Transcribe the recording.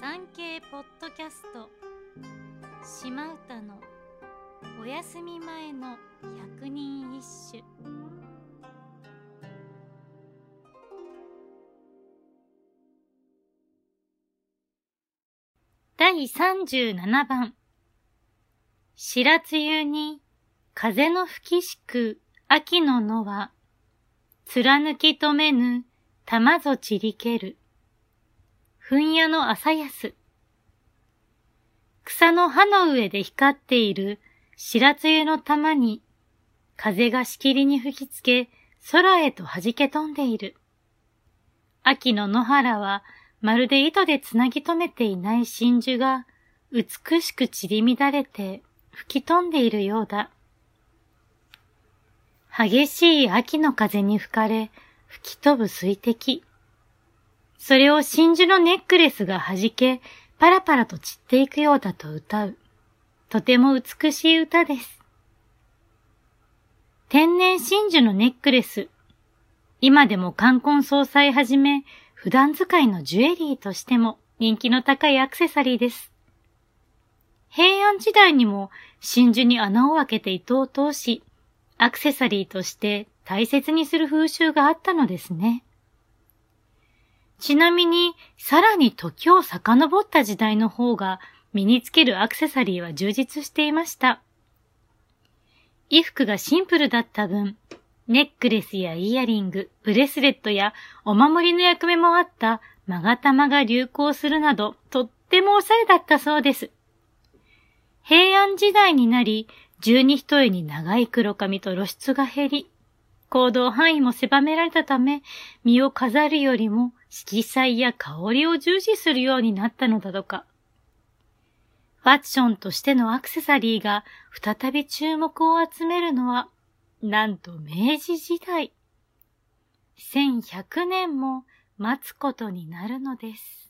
産経ポッドキャスト。島唄のお休み前の百人一首。第37番。白露に風の吹きしく秋の野は貫き止めぬ玉ぞちりける。糞屋の朝安。草の葉の上で光っている白露の玉に、風がしきりに吹きつけ、空へと弾け飛んでいる。秋の野原は、まるで糸でつなぎ止めていない真珠が、美しく散り乱れて、吹き飛んでいるようだ。激しい秋の風に吹かれ、吹き飛ぶ水滴。それを真珠のネックレスが弾け、パラパラと散っていくようだと歌う。とても美しい歌です。天然真珠のネックレス。今でも冠婚葬祭はじめ、普段使いのジュエリーとしても人気の高いアクセサリーです。平安時代にも真珠に穴を開けて糸を通し、アクセサリーとして大切にする風習があったのですね。ちなみに、さらに時を遡った時代の方が、身につけるアクセサリーは充実していました。衣服がシンプルだった分、ネックレスやイヤリング、ブレスレットやお守りの役目もあった勾玉が流行するなど、とってもおしゃれだったそうです。平安時代になり、十二一重に長い黒髪と露出が減り、行動範囲も狭められたため、身を飾るよりも色彩や香りを重視するようになったのだとか。ファッションとしてのアクセサリーが再び注目を集めるのは、なんと明治時代。1100年も待つことになるのです。